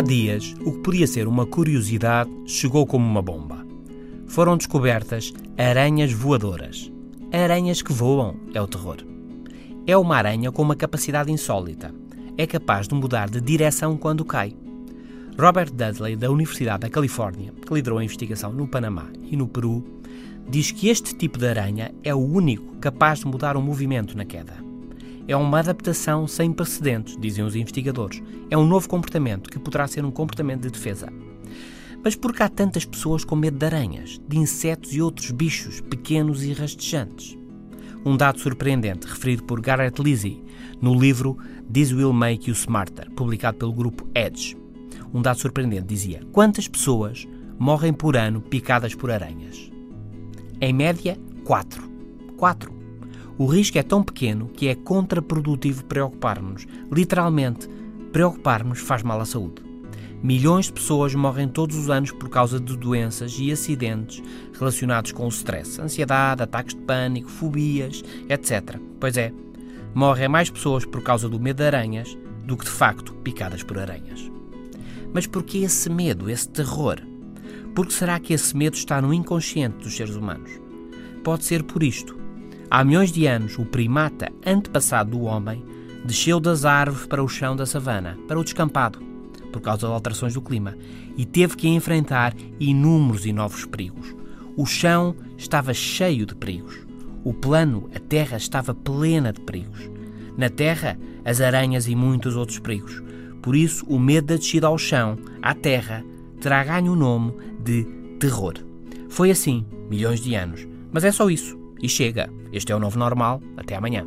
dias, o que podia ser uma curiosidade chegou como uma bomba. Foram descobertas aranhas voadoras. Aranhas que voam é o terror. É uma aranha com uma capacidade insólita. É capaz de mudar de direção quando cai. Robert Dudley, da Universidade da Califórnia, que liderou a investigação no Panamá e no Peru, diz que este tipo de aranha é o único capaz de mudar o movimento na queda. É uma adaptação sem precedentes, dizem os investigadores. É um novo comportamento que poderá ser um comportamento de defesa. Mas por que há tantas pessoas com medo de aranhas, de insetos e outros bichos pequenos e rastejantes? Um dado surpreendente referido por Garrett Lizzie no livro This Will Make You Smarter, publicado pelo grupo Edge. Um dado surpreendente dizia: Quantas pessoas morrem por ano picadas por aranhas? Em média, 4. 4. O risco é tão pequeno que é contraprodutivo preocupar-nos. Literalmente, preocupar-nos faz mal à saúde. Milhões de pessoas morrem todos os anos por causa de doenças e acidentes relacionados com o stress, ansiedade, ataques de pânico, fobias, etc. Pois é, morrem mais pessoas por causa do medo de aranhas do que de facto picadas por aranhas. Mas por que esse medo, esse terror? Porque será que esse medo está no inconsciente dos seres humanos? Pode ser por isto. Há milhões de anos, o primata antepassado do homem desceu das árvores para o chão da savana, para o descampado, por causa de alterações do clima, e teve que enfrentar inúmeros e novos perigos. O chão estava cheio de perigos. O plano, a terra, estava plena de perigos. Na terra, as aranhas e muitos outros perigos. Por isso, o medo da descida ao chão, à terra, terá ganho o nome de terror. Foi assim, milhões de anos. Mas é só isso. E chega. Este é o novo normal. Até amanhã.